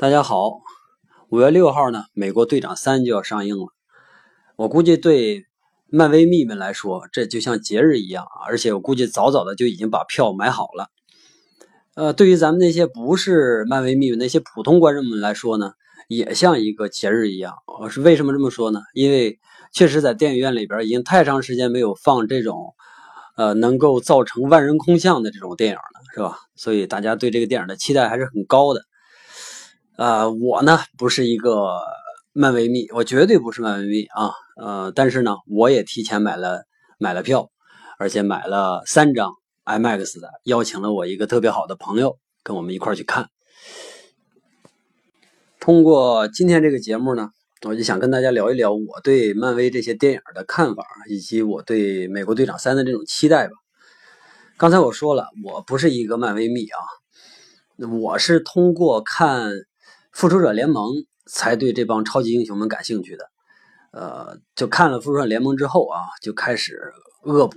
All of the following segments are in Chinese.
大家好，五月六号呢，美国队长三就要上映了。我估计对漫威迷们来说，这就像节日一样啊！而且我估计早早的就已经把票买好了。呃，对于咱们那些不是漫威迷们、那些普通观众们来说呢，也像一个节日一样。我是为什么这么说呢？因为确实在电影院里边已经太长时间没有放这种呃能够造成万人空巷的这种电影了，是吧？所以大家对这个电影的期待还是很高的。呃，我呢不是一个漫威迷，我绝对不是漫威迷啊。呃，但是呢，我也提前买了买了票，而且买了三张 IMAX 的，邀请了我一个特别好的朋友跟我们一块去看。通过今天这个节目呢，我就想跟大家聊一聊我对漫威这些电影的看法，以及我对美国队长三的这种期待吧。刚才我说了，我不是一个漫威迷啊，我是通过看。复仇者联盟才对这帮超级英雄们感兴趣的，呃，就看了复仇者联盟之后啊，就开始恶补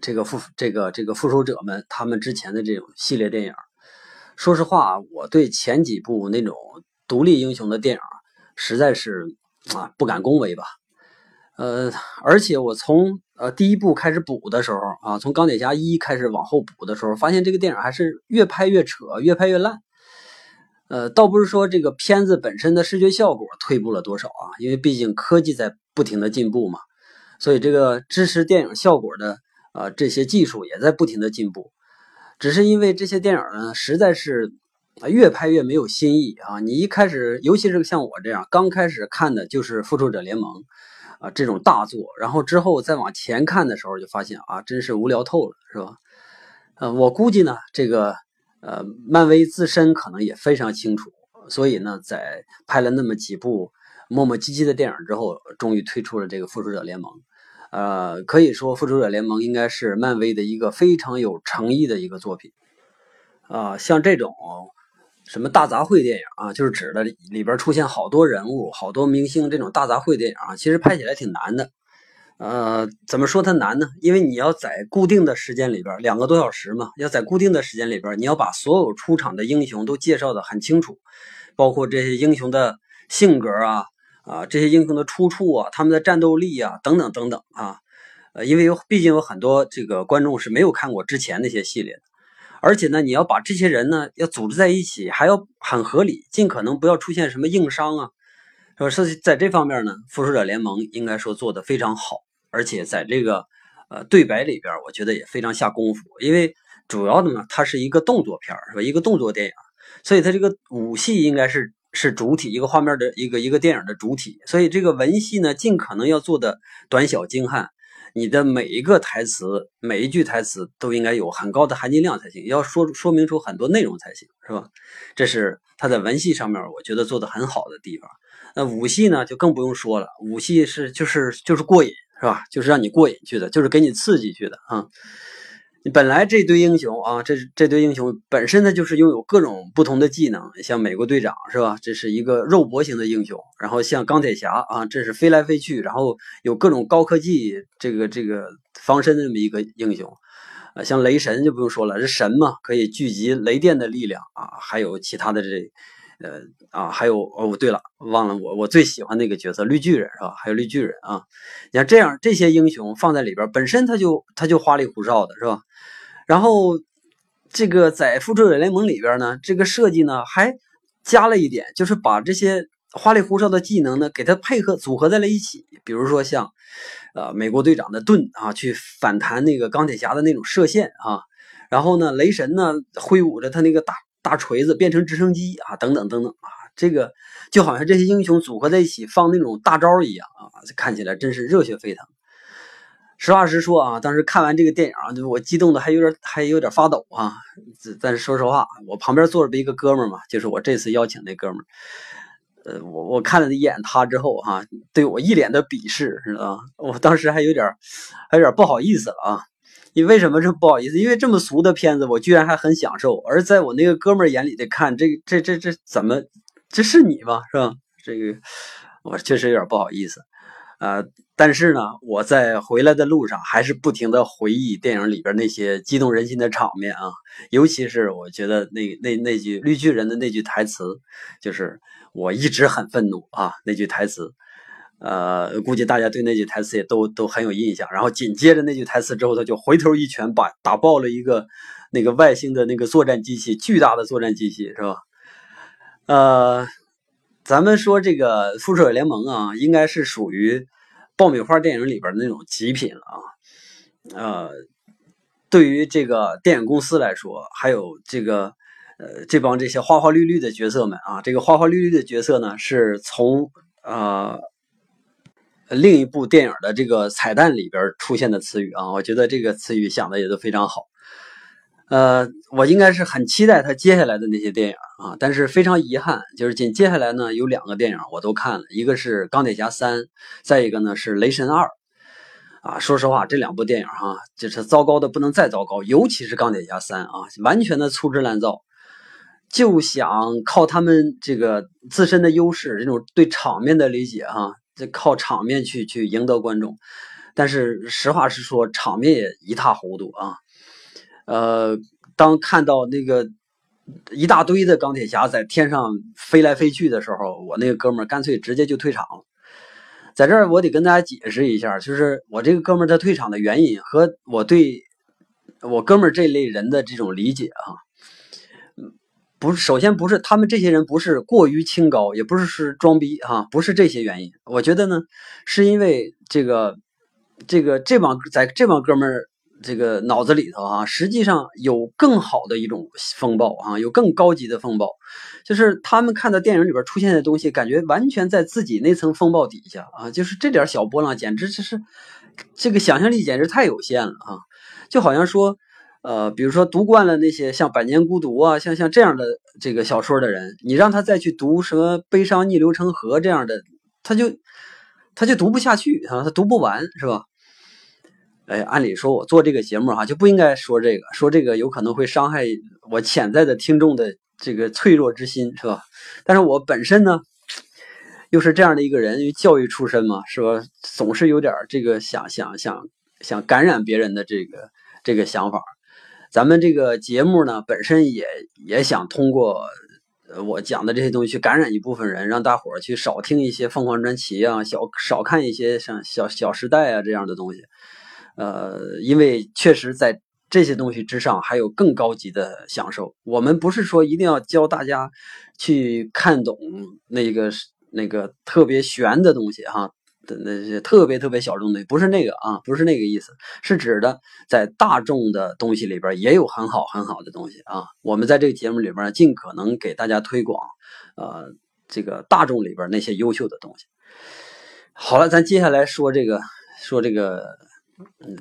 这个复这个这个复仇者们他们之前的这种系列电影。说实话，我对前几部那种独立英雄的电影实在是啊不敢恭维吧。呃，而且我从呃第一部开始补的时候啊，从钢铁侠一开始往后补的时候，发现这个电影还是越拍越扯，越拍越烂。呃，倒不是说这个片子本身的视觉效果退步了多少啊，因为毕竟科技在不停的进步嘛，所以这个支持电影效果的呃这些技术也在不停的进步。只是因为这些电影呢，实在是啊越拍越没有新意啊。你一开始，尤其是像我这样刚开始看的就是《复仇者联盟》啊这种大作，然后之后再往前看的时候，就发现啊真是无聊透了，是吧？呃，我估计呢这个。呃，漫威自身可能也非常清楚，所以呢，在拍了那么几部磨磨唧唧的电影之后，终于推出了这个《复仇者联盟》。呃，可以说《复仇者联盟》应该是漫威的一个非常有诚意的一个作品。啊，像这种什么大杂烩电影啊，就是指的里边出现好多人物、好多明星这种大杂烩电影啊，其实拍起来挺难的。呃，怎么说它难呢？因为你要在固定的时间里边，两个多小时嘛，要在固定的时间里边，你要把所有出场的英雄都介绍的很清楚，包括这些英雄的性格啊，啊，这些英雄的出处啊，他们的战斗力啊，等等等等啊。呃，因为有，毕竟有很多这个观众是没有看过之前那些系列的，而且呢，你要把这些人呢要组织在一起，还要很合理，尽可能不要出现什么硬伤啊，说？是在这方面呢，复仇者联盟应该说做的非常好。而且在这个呃对白里边，我觉得也非常下功夫，因为主要的呢，它是一个动作片是吧？一个动作电影，所以它这个武戏应该是是主体，一个画面的一个一个电影的主体。所以这个文戏呢，尽可能要做的短小精悍，你的每一个台词，每一句台词都应该有很高的含金量才行，要说说明出很多内容才行，是吧？这是它在文戏上面，我觉得做的很好的地方。那武戏呢，就更不用说了，武戏是就是就是过瘾。是吧？就是让你过瘾去的，就是给你刺激去的啊！你本来这堆英雄啊，这这堆英雄本身呢，就是拥有各种不同的技能，像美国队长是吧？这是一个肉搏型的英雄，然后像钢铁侠啊，这是飞来飞去，然后有各种高科技这个这个防身的这么一个英雄啊，像雷神就不用说了，是神嘛，可以聚集雷电的力量啊，还有其他的这。呃啊，还有哦，对了，忘了我我最喜欢那个角色绿巨人是吧？还有绿巨人啊，你看这样这些英雄放在里边，本身他就他就花里胡哨的是吧？然后这个在复仇者联盟里边呢，这个设计呢还加了一点，就是把这些花里胡哨的技能呢给它配合组合在了一起。比如说像呃美国队长的盾啊，去反弹那个钢铁侠的那种射线啊，然后呢雷神呢挥舞着他那个大。大锤子变成直升机啊，等等等等啊，这个就好像这些英雄组合在一起放那种大招一样啊，看起来真是热血沸腾。实话实说啊，当时看完这个电影啊，我激动的还有点还有点发抖啊。但是说实话，我旁边坐着一个哥们嘛，就是我这次邀请那哥们，呃，我我看了一眼他之后哈，对我一脸的鄙视，知道吗？我当时还有点还有点不好意思了啊。你为什么这不好意思？因为这么俗的片子，我居然还很享受。而在我那个哥们儿眼里的看，这这这这怎么？这是你吗？是吧？这个我确实有点不好意思。呃，但是呢，我在回来的路上还是不停的回忆电影里边那些激动人心的场面啊，尤其是我觉得那那那句绿巨人的那句台词，就是我一直很愤怒啊那句台词，呃，估计大家对那句台词也都都很有印象。然后紧接着那句台词之后，他就回头一拳把打爆了一个那个外星的那个作战机器，巨大的作战机器是吧？呃。咱们说这个《复仇者联盟》啊，应该是属于爆米花电影里边的那种极品了啊。呃，对于这个电影公司来说，还有这个呃这帮这些花花绿绿的角色们啊，这个花花绿绿的角色呢，是从呃另一部电影的这个彩蛋里边出现的词语啊。我觉得这个词语想的也都非常好。呃，我应该是很期待他接下来的那些电影啊，但是非常遗憾，就是紧接下来呢有两个电影我都看了，一个是《钢铁侠三》，再一个呢是《雷神二》啊。说实话，这两部电影哈，就是糟糕的不能再糟糕，尤其是《钢铁侠三》啊，完全的粗制滥造，就想靠他们这个自身的优势，这种对场面的理解哈，这靠场面去去赢得观众，但是实话实说，场面也一塌糊涂啊。呃，当看到那个一大堆的钢铁侠在天上飞来飞去的时候，我那个哥们儿干脆直接就退场了。在这儿，我得跟大家解释一下，就是我这个哥们儿他退场的原因和我对我哥们儿这类人的这种理解啊，不是首先不是他们这些人不是过于清高，也不是是装逼哈，不是这些原因。我觉得呢，是因为这个这个这帮在这帮哥们儿。这个脑子里头啊，实际上有更好的一种风暴啊，有更高级的风暴，就是他们看到电影里边出现的东西，感觉完全在自己那层风暴底下啊，就是这点小波浪，简直就是这个想象力简直太有限了啊！就好像说，呃，比如说读惯了那些像《百年孤独》啊，像像这样的这个小说的人，你让他再去读什么《悲伤逆流成河》这样的，他就他就读不下去啊，他读不完，是吧？哎，按理说，我做这个节目哈，就不应该说这个，说这个有可能会伤害我潜在的听众的这个脆弱之心，是吧？但是我本身呢，又是这样的一个人，因为教育出身嘛，是吧？总是有点这个想想想想感染别人的这个这个想法。咱们这个节目呢，本身也也想通过我讲的这些东西去感染一部分人，让大伙儿去少听一些凤凰传奇啊，小少看一些像小小时代啊这样的东西。呃，因为确实在这些东西之上还有更高级的享受。我们不是说一定要教大家去看懂那个那个特别玄的东西哈的那些特别特别小众的，不是那个啊，不是那个意思，是指的在大众的东西里边也有很好很好的东西啊。我们在这个节目里边尽可能给大家推广，呃，这个大众里边那些优秀的东西。好了，咱接下来说这个说这个。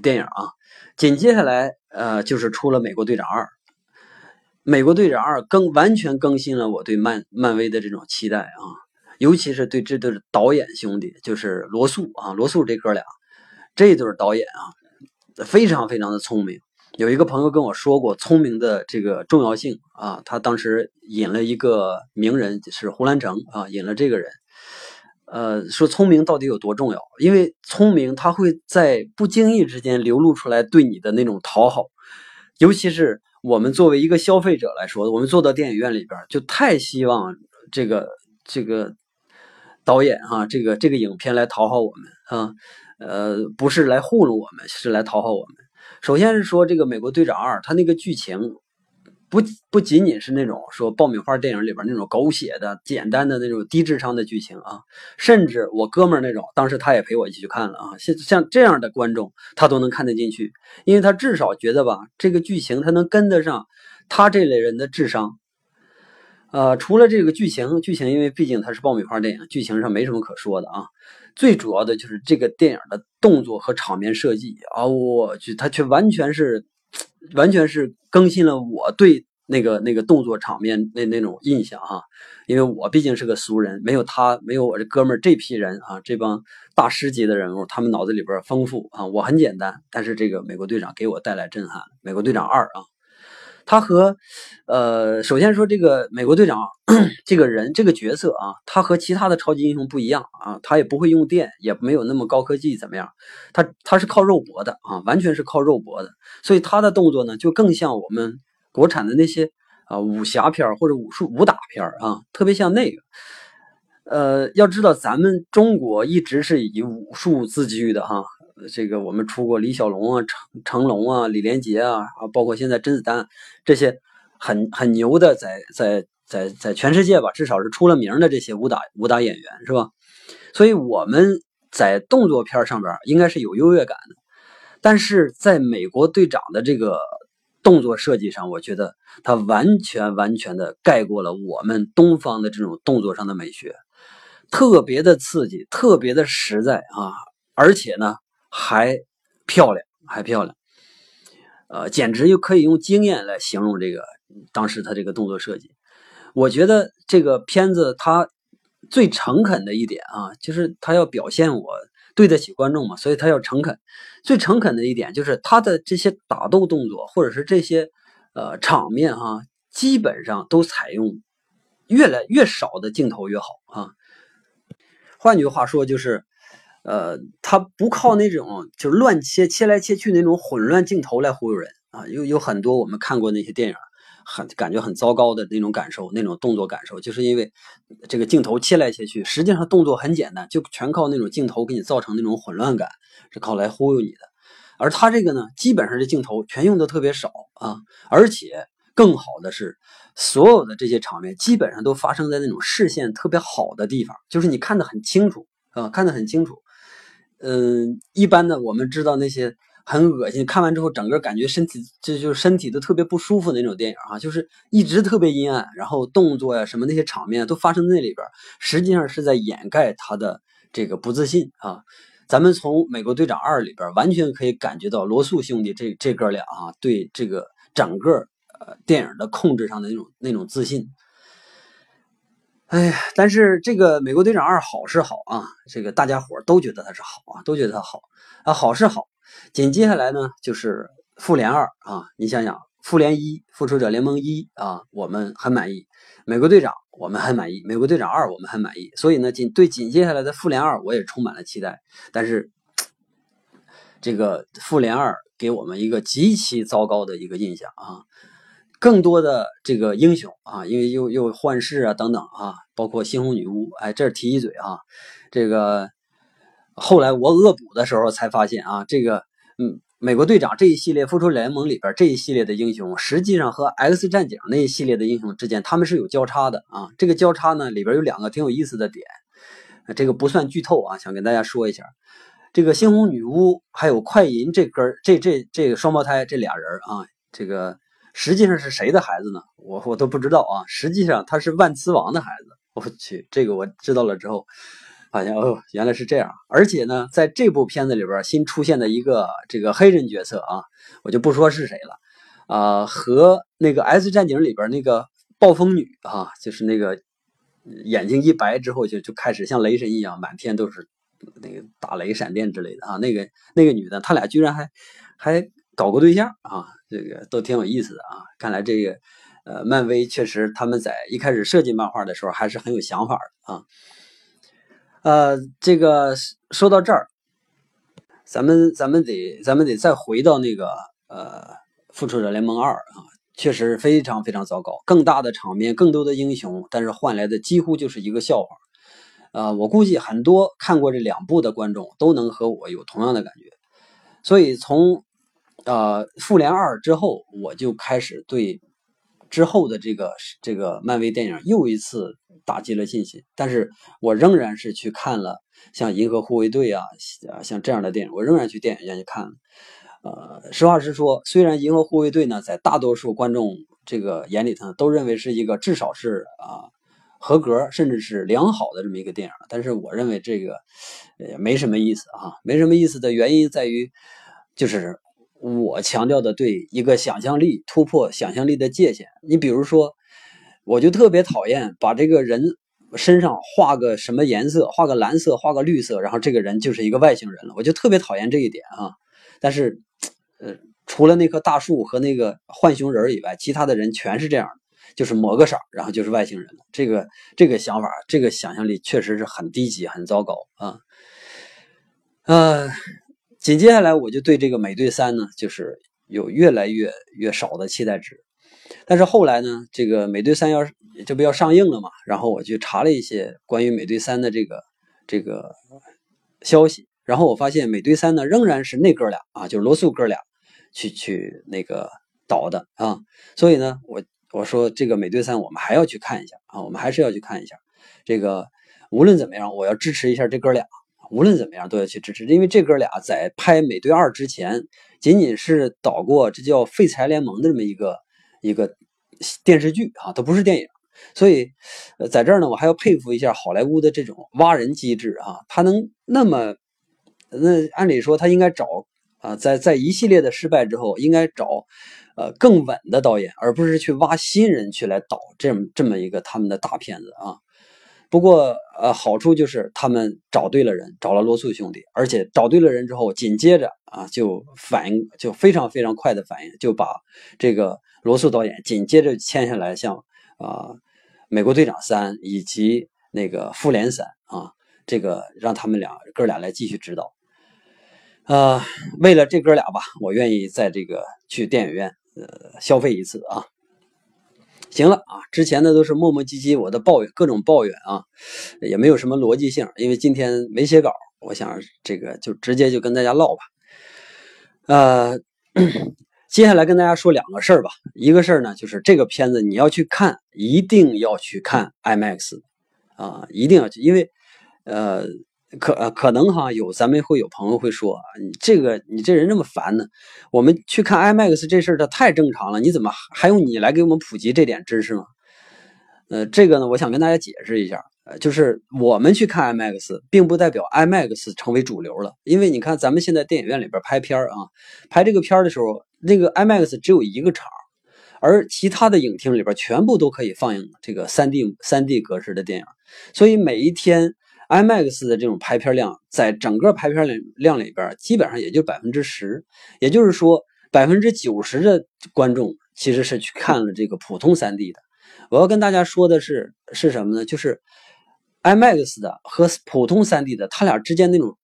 电影啊，紧接下来呃就是出了《美国队长二》，《美国队长二》更完全更新了我对漫漫威的这种期待啊，尤其是对这对导演兄弟，就是罗素啊，罗素这哥俩，这对导演啊，非常非常的聪明。有一个朋友跟我说过聪明的这个重要性啊，他当时引了一个名人是胡兰成啊，引了这个人。呃，说聪明到底有多重要？因为聪明，它会在不经意之间流露出来对你的那种讨好，尤其是我们作为一个消费者来说，我们坐到电影院里边，就太希望这个这个导演哈，这个这个影片来讨好我们啊，呃，不是来糊弄我们，是来讨好我们。首先是说这个《美国队长二》，它那个剧情。不不仅仅是那种说爆米花电影里边那种狗血的、简单的那种低智商的剧情啊，甚至我哥们那种，当时他也陪我一起去看了啊，像像这样的观众他都能看得进去，因为他至少觉得吧，这个剧情他能跟得上他这类人的智商。呃，除了这个剧情，剧情因为毕竟它是爆米花电影，剧情上没什么可说的啊，最主要的就是这个电影的动作和场面设计啊，我去，它却完全是。完全是更新了我对那个那个动作场面那那种印象哈，因为我毕竟是个俗人，没有他，没有我这哥们儿这批人啊，这帮大师级的人物，他们脑子里边丰富啊，我很简单，但是这个美国队长给我带来震撼，美国队长二啊，他和，呃，首先说这个美国队长 这个人这个角色啊，他和其他的超级英雄不一样啊，他也不会用电，也没有那么高科技，怎么样？他他是靠肉搏的啊，完全是靠肉搏的，所以他的动作呢，就更像我们国产的那些啊武侠片或者武术武打片啊，特别像那个。呃，要知道咱们中国一直是以武术自居的哈。这个我们出过李小龙啊、成成龙啊、李连杰啊，啊，包括现在甄子丹这些很很牛的，在在在在全世界吧，至少是出了名的这些武打武打演员，是吧？所以我们在动作片上边应该是有优越感的，但是在美国队长的这个动作设计上，我觉得他完全完全的盖过了我们东方的这种动作上的美学，特别的刺激，特别的实在啊，而且呢。还漂亮，还漂亮，呃，简直就可以用惊艳来形容这个当时他这个动作设计。我觉得这个片子它最诚恳的一点啊，就是他要表现我对得起观众嘛，所以他要诚恳。最诚恳的一点就是他的这些打斗动作，或者是这些呃场面哈，基本上都采用越来越少的镜头越好啊。换句话说就是。呃，他不靠那种就是乱切、切来切去那种混乱镜头来忽悠人啊，有有很多我们看过那些电影，很感觉很糟糕的那种感受，那种动作感受，就是因为这个镜头切来切去，实际上动作很简单，就全靠那种镜头给你造成那种混乱感，是靠来忽悠你的。而他这个呢，基本上这镜头全用的特别少啊，而且更好的是，所有的这些场面基本上都发生在那种视线特别好的地方，就是你看得很清楚啊，看得很清楚。嗯，一般的我们知道那些很恶心，看完之后整个感觉身体这就是身体都特别不舒服的那种电影啊，就是一直特别阴暗，然后动作呀什么那些场面都发生在那里边，实际上是在掩盖他的这个不自信啊。咱们从《美国队长二》里边完全可以感觉到罗素兄弟这这哥俩啊对这个整个呃电影的控制上的那种那种自信。哎呀，但是这个《美国队长二》好是好啊，这个大家伙都觉得它是好啊，都觉得它好啊，好是好。紧接下来呢，就是《复联二》啊，你想想，《复联一》《复仇者联盟一》啊，我们很满意；《美国队长》我们很满意，《美国队长二》我们很满意。所以呢，紧对紧接下来的《复联二》我也充满了期待。但是，这个《复联二》给我们一个极其糟糕的一个印象啊。更多的这个英雄啊，因为又又幻视啊等等啊，包括猩红女巫，哎，这儿提一嘴啊，这个后来我恶补的时候才发现啊，这个嗯，美国队长这一系列复仇联盟里边这一系列的英雄，实际上和 X 战警那一系列的英雄之间他们是有交叉的啊。这个交叉呢里边有两个挺有意思的点，这个不算剧透啊，想跟大家说一下，这个猩红女巫还有快银这根这这这个双胞胎这俩人啊，这个。实际上是谁的孩子呢？我我都不知道啊。实际上他是万磁王的孩子。我去，这个我知道了之后，发现哦，原来是这样。而且呢，在这部片子里边新出现的一个这个黑人角色啊，我就不说是谁了啊，和那个 S 战警里边那个暴风女啊，就是那个眼睛一白之后就就开始像雷神一样，满天都是那个打雷闪电之类的啊。那个那个女的，他俩居然还还搞过对象啊。这个都挺有意思的啊！看来这个，呃，漫威确实他们在一开始设计漫画的时候还是很有想法的啊。呃，这个说到这儿，咱们咱们得咱们得再回到那个呃《复仇者联盟二》啊，确实非常非常糟糕，更大的场面，更多的英雄，但是换来的几乎就是一个笑话。啊，我估计很多看过这两部的观众都能和我有同样的感觉，所以从。呃，复联二之后，我就开始对之后的这个这个漫威电影又一次打击了信心。但是我仍然是去看了像《银河护卫队》啊啊，像这样的电影，我仍然去电影院去看了。呃，实话实说，虽然《银河护卫队》呢，在大多数观众这个眼里头都认为是一个至少是啊合格，甚至是良好的这么一个电影，但是我认为这个也没什么意思啊，没什么意思的原因在于就是。我强调的对一个想象力突破想象力的界限。你比如说，我就特别讨厌把这个人身上画个什么颜色，画个蓝色，画个绿色，然后这个人就是一个外星人了。我就特别讨厌这一点啊。但是，呃，除了那棵大树和那个浣熊人以外，其他的人全是这样的，就是抹个色，然后就是外星人了。这个这个想法，这个想象力确实是很低级、很糟糕啊。呃，紧接下来我就对这个美队三呢，就是有越来越越少的期待值。但是后来呢，这个美队三要这不要上映了嘛，然后我去查了一些关于美队三的这个这个消息，然后我发现美队三呢仍然是那哥俩啊，就是罗素哥俩。去去那个导的啊，所以呢，我我说这个美队三我们还要去看一下啊，我们还是要去看一下。这个无论怎么样，我要支持一下这哥俩，无论怎么样都要去支持，因为这哥俩在拍美队二之前，仅仅是导过这叫《废柴联盟》的这么一个一个电视剧啊，它不是电影。所以，在这儿呢，我还要佩服一下好莱坞的这种挖人机制啊，他能那么，那按理说他应该找。啊，在在一系列的失败之后，应该找，呃，更稳的导演，而不是去挖新人去来导这么这么一个他们的大片子啊。不过，呃，好处就是他们找对了人，找了罗素兄弟，而且找对了人之后，紧接着啊，就反应就非常非常快的反应，就把这个罗素导演紧接着签下来，像啊，美国队长三以及那个复联三啊，这个让他们俩哥俩来继续指导。呃，为了这哥俩吧，我愿意在这个去电影院呃消费一次啊。行了啊，之前的都是磨磨唧唧，我的抱怨各种抱怨啊，也没有什么逻辑性，因为今天没写稿，我想这个就直接就跟大家唠吧。呃，接下来跟大家说两个事儿吧，一个事儿呢就是这个片子你要去看，一定要去看 IMAX 啊，一定要去，因为呃。可可能哈有咱们会有朋友会说你这个你这人这么烦呢？我们去看 IMAX 这事儿它太正常了，你怎么还用你来给我们普及这点知识吗？呃，这个呢，我想跟大家解释一下，呃，就是我们去看 IMAX，并不代表 IMAX 成为主流了，因为你看咱们现在电影院里边拍片啊，拍这个片的时候，那个 IMAX 只有一个场，而其他的影厅里边全部都可以放映这个 3D 3D 格式的电影，所以每一天。IMAX 的这种排片量，在整个排片量量里边，基本上也就百分之十，也就是说，百分之九十的观众其实是去看了这个普通 3D 的。我要跟大家说的是，是什么呢？就是 IMAX 的和普通 3D 的，它俩之间那种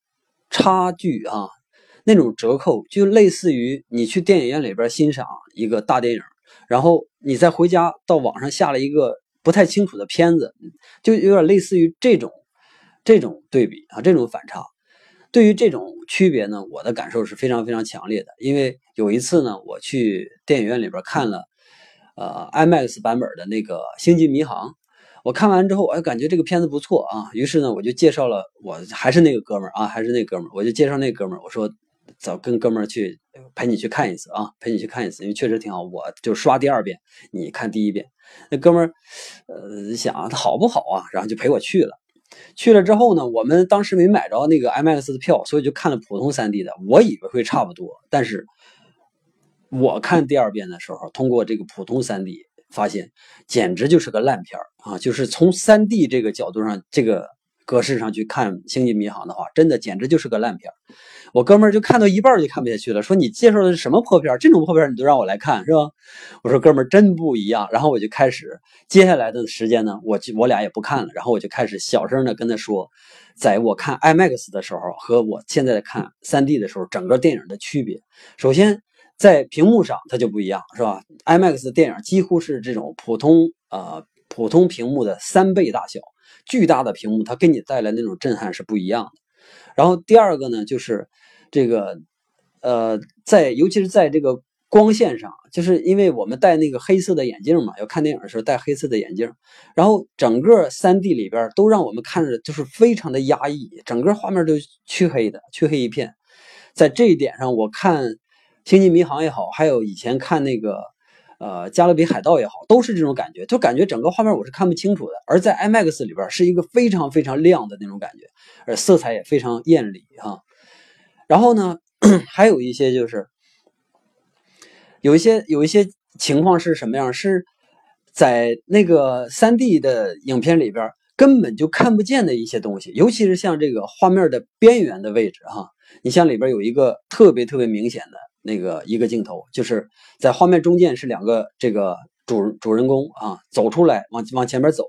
差距啊，那种折扣，就类似于你去电影院里边欣赏一个大电影，然后你再回家到网上下了一个不太清楚的片子，就有点类似于这种。这种对比啊，这种反差，对于这种区别呢，我的感受是非常非常强烈的。因为有一次呢，我去电影院里边看了，呃，IMAX 版本的那个《星际迷航》，我看完之后，哎，感觉这个片子不错啊。于是呢，我就介绍了，我还是那个哥们儿啊，还是那哥们儿，我就介绍那哥们儿，我说，走，跟哥们儿去陪你去看一次啊，陪你去看一次，因为确实挺好，我就刷第二遍，你看第一遍。那哥们儿，呃，想他好不好啊，然后就陪我去了。去了之后呢，我们当时没买着那个 IMAX 的票，所以就看了普通 3D 的。我以为会差不多，但是我看第二遍的时候，通过这个普通 3D 发现，简直就是个烂片啊！就是从 3D 这个角度上，这个。格式上去看《星际迷航》的话，真的简直就是个烂片我哥们儿就看到一半就看不下去了，说：“你介绍的是什么破片这种破片你都让我来看是吧？”我说：“哥们儿真不一样。”然后我就开始接下来的时间呢，我就我俩也不看了，然后我就开始小声的跟他说，在我看 IMAX 的时候和我现在看 3D 的时候，整个电影的区别。首先在屏幕上它就不一样，是吧？IMAX 的电影几乎是这种普通呃普通屏幕的三倍大小。巨大的屏幕，它给你带来那种震撼是不一样的。然后第二个呢，就是这个，呃，在尤其是在这个光线上，就是因为我们戴那个黑色的眼镜嘛，要看电影的时候戴黑色的眼镜，然后整个 3D 里边都让我们看着就是非常的压抑，整个画面都黢黑的，黢黑一片。在这一点上，我看《星际迷航》也好，还有以前看那个。呃，加勒比海盗也好，都是这种感觉，就感觉整个画面我是看不清楚的。而在 IMAX 里边是一个非常非常亮的那种感觉，而色彩也非常艳丽哈。然后呢，还有一些就是有一些有一些情况是什么样？是在那个 3D 的影片里边根本就看不见的一些东西，尤其是像这个画面的边缘的位置哈。你像里边有一个特别特别明显的。那个一个镜头，就是在画面中间是两个这个主主人公啊走出来往往前面走，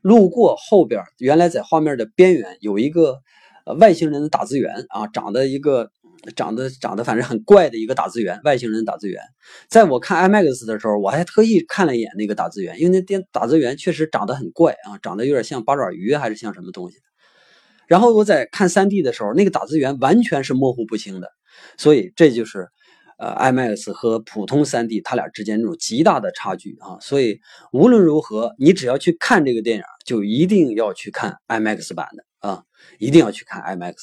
路过后边原来在画面的边缘有一个外星人的打字员啊，长得一个。长得长得反正很怪的一个打字员，外星人打字员。在我看 IMAX 的时候，我还特意看了一眼那个打字员，因为那电打字员确实长得很怪啊，长得有点像八爪鱼还是像什么东西。然后我在看 3D 的时候，那个打字员完全是模糊不清的，所以这就是呃 IMAX 和普通 3D 它俩之间那种极大的差距啊。所以无论如何，你只要去看这个电影，就一定要去看 IMAX 版的啊，一定要去看 IMAX，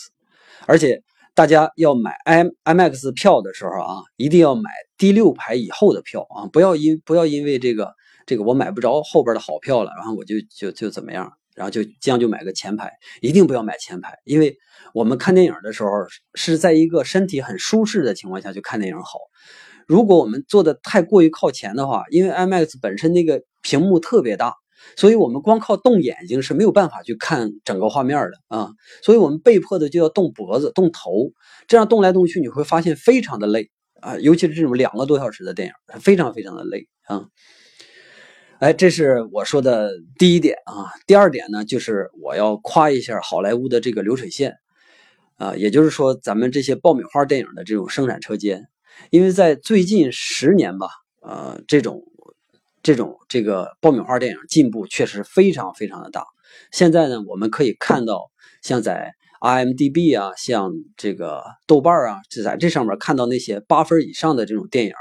而且。大家要买 i IMAX 票的时候啊，一定要买第六排以后的票啊，不要因不要因为这个这个我买不着后边的好票了，然后我就就就怎么样，然后就这样就买个前排，一定不要买前排，因为我们看电影的时候是在一个身体很舒适的情况下去看电影好。如果我们坐的太过于靠前的话，因为 IMAX 本身那个屏幕特别大。所以，我们光靠动眼睛是没有办法去看整个画面的啊！所以我们被迫的就要动脖子、动头，这样动来动去，你会发现非常的累啊！尤其是这种两个多小时的电影，非常非常的累啊！哎，这是我说的第一点啊。第二点呢，就是我要夸一下好莱坞的这个流水线啊，也就是说，咱们这些爆米花电影的这种生产车间，因为在最近十年吧，呃，这种。这种这个爆米花电影进步确实非常非常的大。现在呢，我们可以看到，像在 IMDB 啊，像这个豆瓣啊，就在这上面看到那些八分以上的这种电影，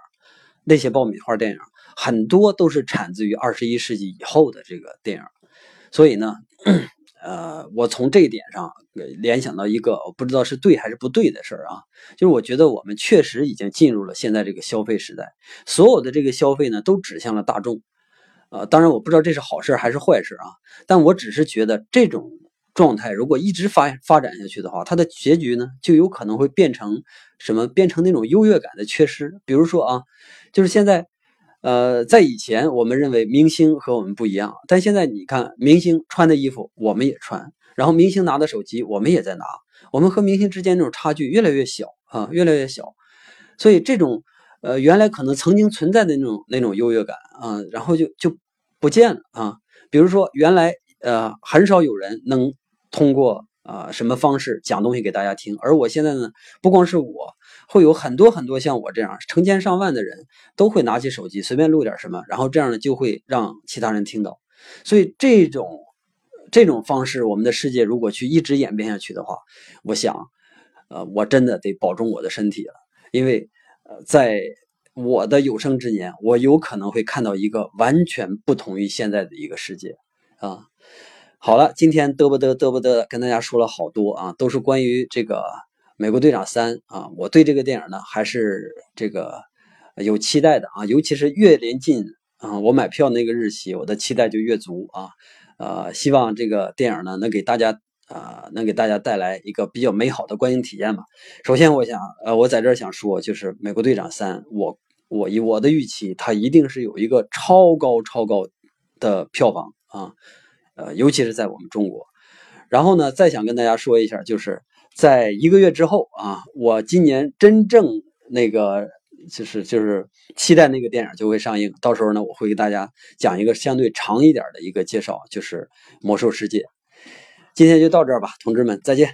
那些爆米花电影很多都是产自于二十一世纪以后的这个电影。所以呢，呃，我从这一点上联想到一个我不知道是对还是不对的事儿啊，就是我觉得我们确实已经进入了现在这个消费时代，所有的这个消费呢都指向了大众，呃，当然我不知道这是好事还是坏事啊，但我只是觉得这种状态如果一直发发展下去的话，它的结局呢就有可能会变成什么？变成那种优越感的缺失。比如说啊，就是现在，呃，在以前我们认为明星和我们不一样，但现在你看明星穿的衣服我们也穿。然后明星拿的手机，我们也在拿，我们和明星之间那种差距越来越小啊，越来越小。所以这种呃原来可能曾经存在的那种那种优越感啊，然后就就不见了啊。比如说原来呃很少有人能通过啊什么方式讲东西给大家听，而我现在呢，不光是我会有很多很多像我这样成千上万的人都会拿起手机随便录点什么，然后这样呢就会让其他人听到。所以这种。这种方式，我们的世界如果去一直演变下去的话，我想，呃，我真的得保重我的身体了，因为，呃，在我的有生之年，我有可能会看到一个完全不同于现在的一个世界啊。好了，今天嘚不嘚嘚不嘚跟大家说了好多啊，都是关于这个《美国队长三》啊。我对这个电影呢，还是这个有期待的啊，尤其是越临近啊，我买票那个日期，我的期待就越足啊。呃，希望这个电影呢能给大家啊，能给大家带来一个比较美好的观影体验吧。首先，我想，呃，我在这儿想说，就是《美国队长三》，我我以我的预期，它一定是有一个超高超高的票房啊，呃，尤其是在我们中国。然后呢，再想跟大家说一下，就是在一个月之后啊，我今年真正那个。就是就是期待那个电影就会上映，到时候呢，我会给大家讲一个相对长一点的一个介绍，就是《魔兽世界》。今天就到这儿吧，同志们，再见。